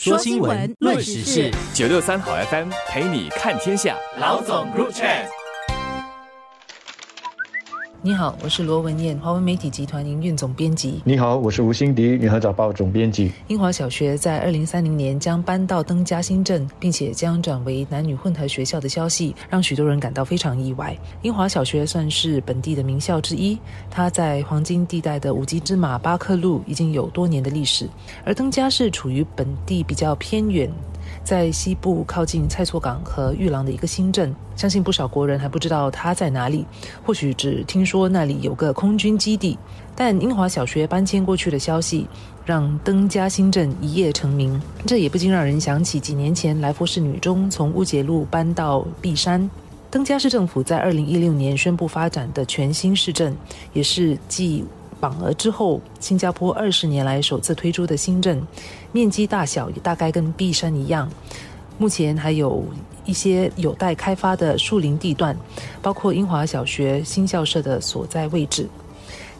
说新闻，论时事，九六三好 FM 陪你看天下。老总入场。你好，我是罗文燕，华文媒体集团营运总编辑。你好，我是吴欣迪，联合早报总编辑。英华小学在二零三零年将搬到登嘉新镇，并且将转为男女混合学校的消息，让许多人感到非常意外。英华小学算是本地的名校之一，它在黄金地带的五级之马巴克路已经有多年的历史，而登嘉是处于本地比较偏远。在西部靠近蔡厝港和玉郎的一个新镇，相信不少国人还不知道它在哪里，或许只听说那里有个空军基地。但英华小学搬迁过去的消息，让登嘉新镇一夜成名。这也不禁让人想起几年前来佛士女中从乌节路搬到碧山。登嘉市政府在二零一六年宣布发展的全新市镇，也是继。榜额之后，新加坡二十年来首次推出的新镇，面积大小也大概跟碧山一样。目前还有一些有待开发的树林地段，包括英华小学新校舍的所在位置。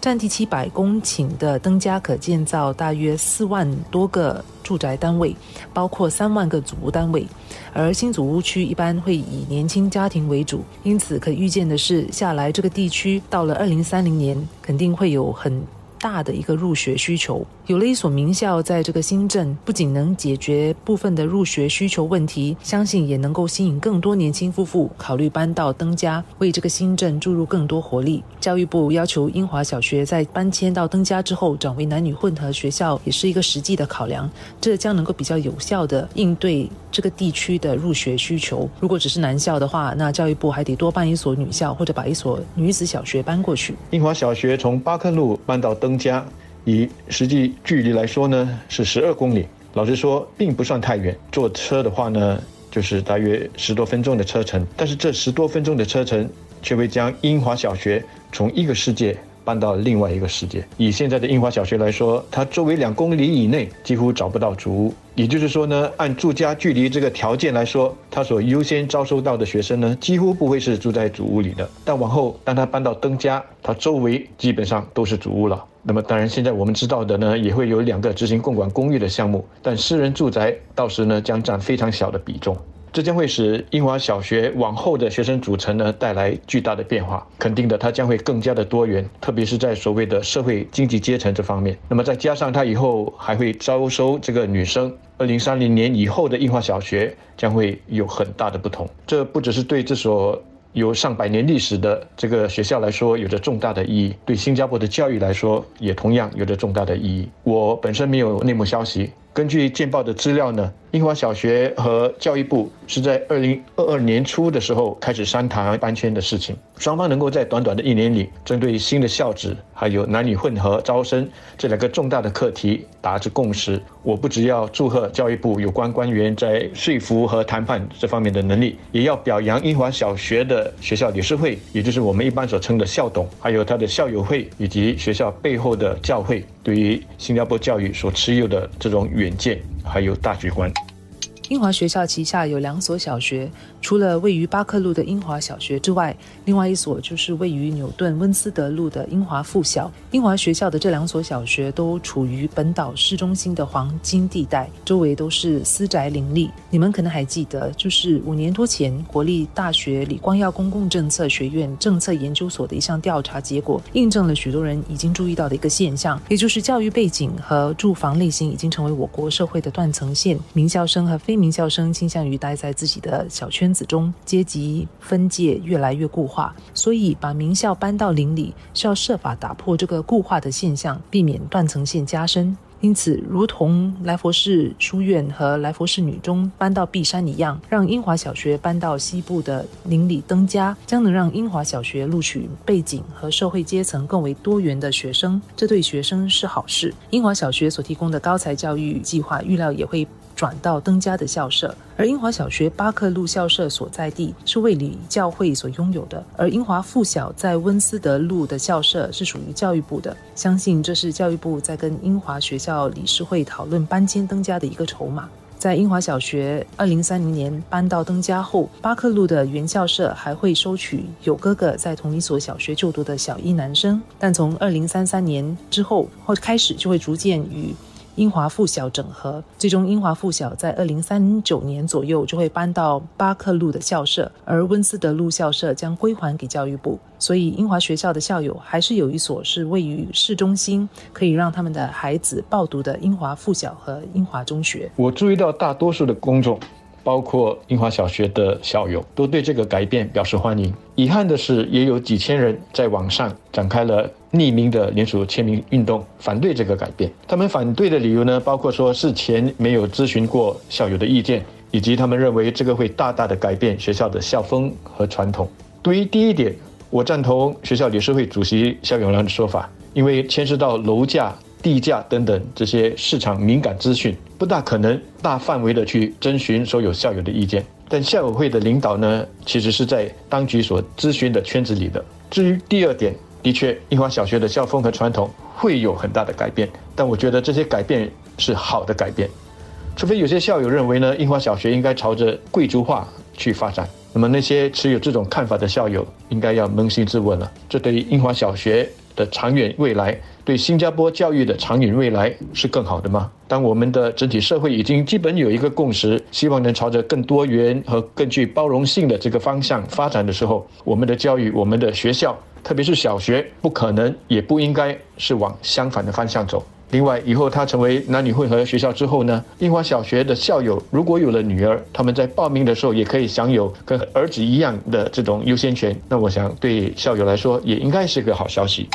占地七百公顷的登家可建造大约四万多个住宅单位，包括三万个祖屋单位。而新祖屋区一般会以年轻家庭为主，因此可预见的是，下来这个地区到了二零三零年，肯定会有很。大的一个入学需求，有了一所名校在这个新镇，不仅能解决部分的入学需求问题，相信也能够吸引更多年轻夫妇考虑搬到登家，为这个新镇注入更多活力。教育部要求英华小学在搬迁到登家之后转为男女混合学校，也是一个实际的考量，这将能够比较有效的应对这个地区的入学需求。如果只是男校的话，那教育部还得多办一所女校，或者把一所女子小学搬过去。英华小学从巴克路搬到登。登家以实际距离来说呢，是十二公里。老实说，并不算太远。坐车的话呢，就是大约十多分钟的车程。但是这十多分钟的车程，却会将英华小学从一个世界。搬到另外一个世界。以现在的英华小学来说，它周围两公里以内几乎找不到竹屋。也就是说呢，按住家距离这个条件来说，它所优先招收到的学生呢，几乎不会是住在主屋里的。但往后，当他搬到登家，它周围基本上都是主屋了。那么，当然现在我们知道的呢，也会有两个执行共管公寓的项目，但私人住宅到时呢，将占非常小的比重。这将会使英华小学往后的学生组成呢带来巨大的变化。肯定的，它将会更加的多元，特别是在所谓的社会经济阶层这方面。那么再加上它以后还会招收这个女生，二零三零年以后的英华小学将会有很大的不同。这不只是对这所有上百年历史的这个学校来说有着重大的意义，对新加坡的教育来说也同样有着重大的意义。我本身没有内幕消息。根据见报的资料呢，英华小学和教育部是在二零二二年初的时候开始商谈搬迁的事情。双方能够在短短的一年里，针对新的校址还有男女混合招生这两个重大的课题达至共识。我不只要祝贺教育部有关官员在说服和谈判这方面的能力，也要表扬英华小学的学校理事会，也就是我们一般所称的校董，还有他的校友会以及学校背后的教会，对于新加坡教育所持有的这种远。眼界，还有大局观。英华学校旗下有两所小学，除了位于巴克路的英华小学之外，另外一所就是位于纽顿温斯德路的英华附小。英华学校的这两所小学都处于本岛市中心的黄金地带，周围都是私宅林立。你们可能还记得，就是五年多前国立大学李光耀公共政策学院政策研究所的一项调查结果，印证了许多人已经注意到的一个现象，也就是教育背景和住房类型已经成为我国社会的断层线。名校生和非名校生倾向于待在自己的小圈分子中，阶级分界越来越固化，所以把名校搬到邻里是要设法打破这个固化的现象，避免断层线加深。因此，如同来佛士书院和来佛士女中搬到碧山一样，让英华小学搬到西部的邻里登家，将能让英华小学录取背景和社会阶层更为多元的学生，这对学生是好事。英华小学所提供的高才教育计划，预料也会。转到登家的校舍，而英华小学巴克路校舍所在地是卫理教会所拥有的，而英华附小在温斯德路的校舍是属于教育部的。相信这是教育部在跟英华学校理事会讨论搬迁登家的一个筹码。在英华小学二零三零年搬到登家后，巴克路的原校舍还会收取有哥哥在同一所小学就读的小一男生，但从二零三三年之后或开始就会逐渐与。英华附小整合，最终英华附小在二零三九年左右就会搬到巴克路的校舍，而温斯德路校舍将归还给教育部。所以英华学校的校友还是有一所是位于市中心，可以让他们的孩子报读的英华附小和英华中学。我注意到大多数的公众。包括英华小学的校友都对这个改变表示欢迎。遗憾的是，也有几千人在网上展开了匿名的联署签名运动，反对这个改变。他们反对的理由呢，包括说事前没有咨询过校友的意见，以及他们认为这个会大大的改变学校的校风和传统。对于第一点，我赞同学校理事会主席肖永良的说法，因为牵涉到楼价。地价等等这些市场敏感资讯，不大可能大范围的去征询所有校友的意见。但校友会的领导呢，其实是在当局所咨询的圈子里的。至于第二点，的确，樱花小学的校风和传统会有很大的改变，但我觉得这些改变是好的改变。除非有些校友认为呢，樱花小学应该朝着贵族化去发展，那么那些持有这种看法的校友应该要扪心自问了：这对于樱花小学的长远未来。对新加坡教育的长远未来是更好的吗？当我们的整体社会已经基本有一个共识，希望能朝着更多元和更具包容性的这个方向发展的时候，我们的教育、我们的学校，特别是小学，不可能也不应该是往相反的方向走。另外，以后他成为男女混合学校之后呢，樱花小学的校友如果有了女儿，他们在报名的时候也可以享有跟儿子一样的这种优先权。那我想对校友来说也应该是个好消息。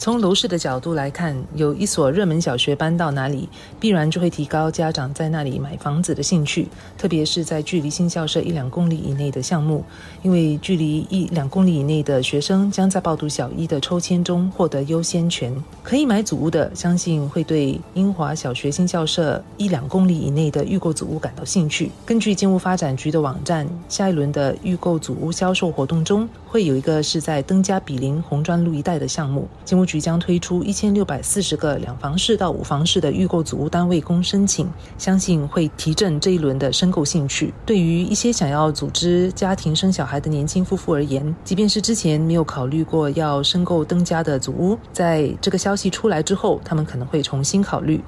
从楼市的角度来看，有一所热门小学搬到哪里，必然就会提高家长在那里买房子的兴趣，特别是在距离新校舍一两公里以内的项目，因为距离一两公里以内的学生将在报读小一的抽签中获得优先权。可以买祖屋的，相信会对英华小学新校舍一两公里以内的预购祖屋感到兴趣。根据建屋发展局的网站，下一轮的预购祖屋销售活动中，会有一个是在登嘉比邻红砖路一带的项目，建屋。局将推出一千六百四十个两房式到五房式的预购组屋单位供申请，相信会提振这一轮的申购兴趣。对于一些想要组织家庭生小孩的年轻夫妇而言，即便是之前没有考虑过要申购登家的组屋，在这个消息出来之后，他们可能会重新考虑。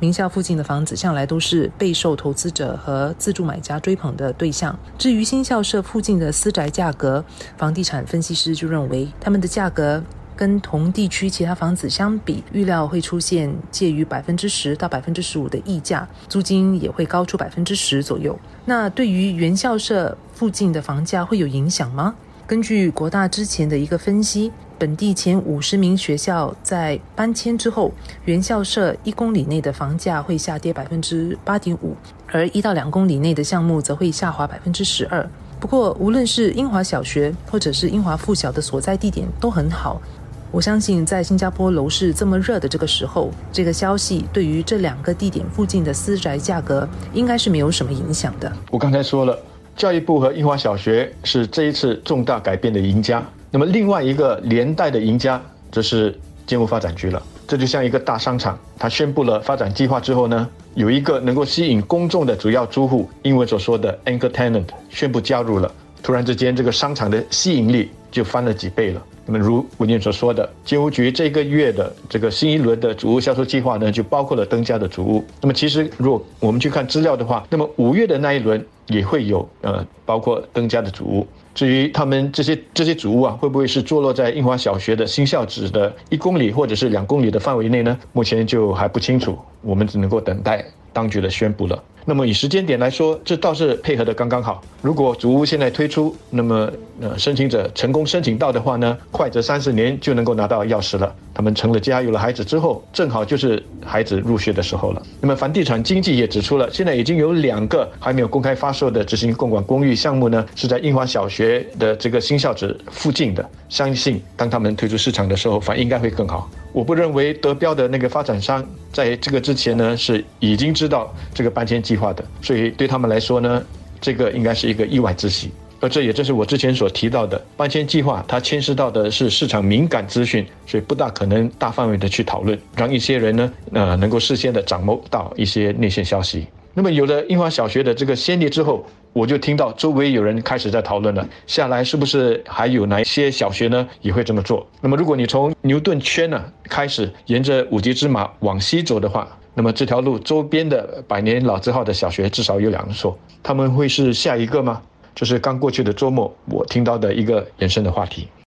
名校附近的房子向来都是备受投资者和自住买家追捧的对象。至于新校舍附近的私宅价格，房地产分析师就认为他们的价格。跟同地区其他房子相比，预料会出现介于百分之十到百分之十五的溢价，租金也会高出百分之十左右。那对于原校舍附近的房价会有影响吗？根据国大之前的一个分析，本地前五十名学校在搬迁之后，原校舍一公里内的房价会下跌百分之八点五，而一到两公里内的项目则会下滑百分之十二。不过，无论是英华小学或者是英华附小的所在地点都很好。我相信，在新加坡楼市这么热的这个时候，这个消息对于这两个地点附近的私宅价格应该是没有什么影响的。我刚才说了，教育部和樱花小学是这一次重大改变的赢家。那么另外一个连带的赢家，则是建屋发展局了。这就像一个大商场，它宣布了发展计划之后呢，有一个能够吸引公众的主要租户，英文所说的 anchor tenant 宣布加入了。突然之间，这个商场的吸引力就翻了几倍了。那么，如文件所说的，建屋局这个月的这个新一轮的主屋销售计划呢，就包括了登家的主屋。那么，其实如果我们去看资料的话，那么五月的那一轮也会有呃，包括登家的主屋。至于他们这些这些主屋啊，会不会是坐落在印华小学的新校址的一公里或者是两公里的范围内呢？目前就还不清楚，我们只能够等待当局的宣布了。那么以时间点来说，这倒是配合的刚刚好。如果主屋现在推出，那么呃申请者成功申请到的话呢，快则三四年就能够拿到钥匙了。他们成了家，有了孩子之后，正好就是孩子入学的时候了。那么房地产经济也指出了，现在已经有两个还没有公开发售的执行共管公寓项目呢，是在印华小学的这个新校址附近的。相信当他们推出市场的时候，反应该会更好。我不认为得标的那个发展商在这个之前呢是已经知道这个搬迁计划的，所以对他们来说呢，这个应该是一个意外之喜。而这也正是我之前所提到的搬迁计划，它牵涉到的是市场敏感资讯，所以不大可能大范围的去讨论，让一些人呢，呃，能够事先的掌握到一些内线消息。那么有了樱花小学的这个先例之后，我就听到周围有人开始在讨论了，下来是不是还有哪些小学呢也会这么做？那么如果你从牛顿圈呢开始，沿着五级芝马往西走的话，那么这条路周边的百年老字号的小学至少有两所，他们会是下一个吗？这是刚过去的周末我听到的一个延伸的话题。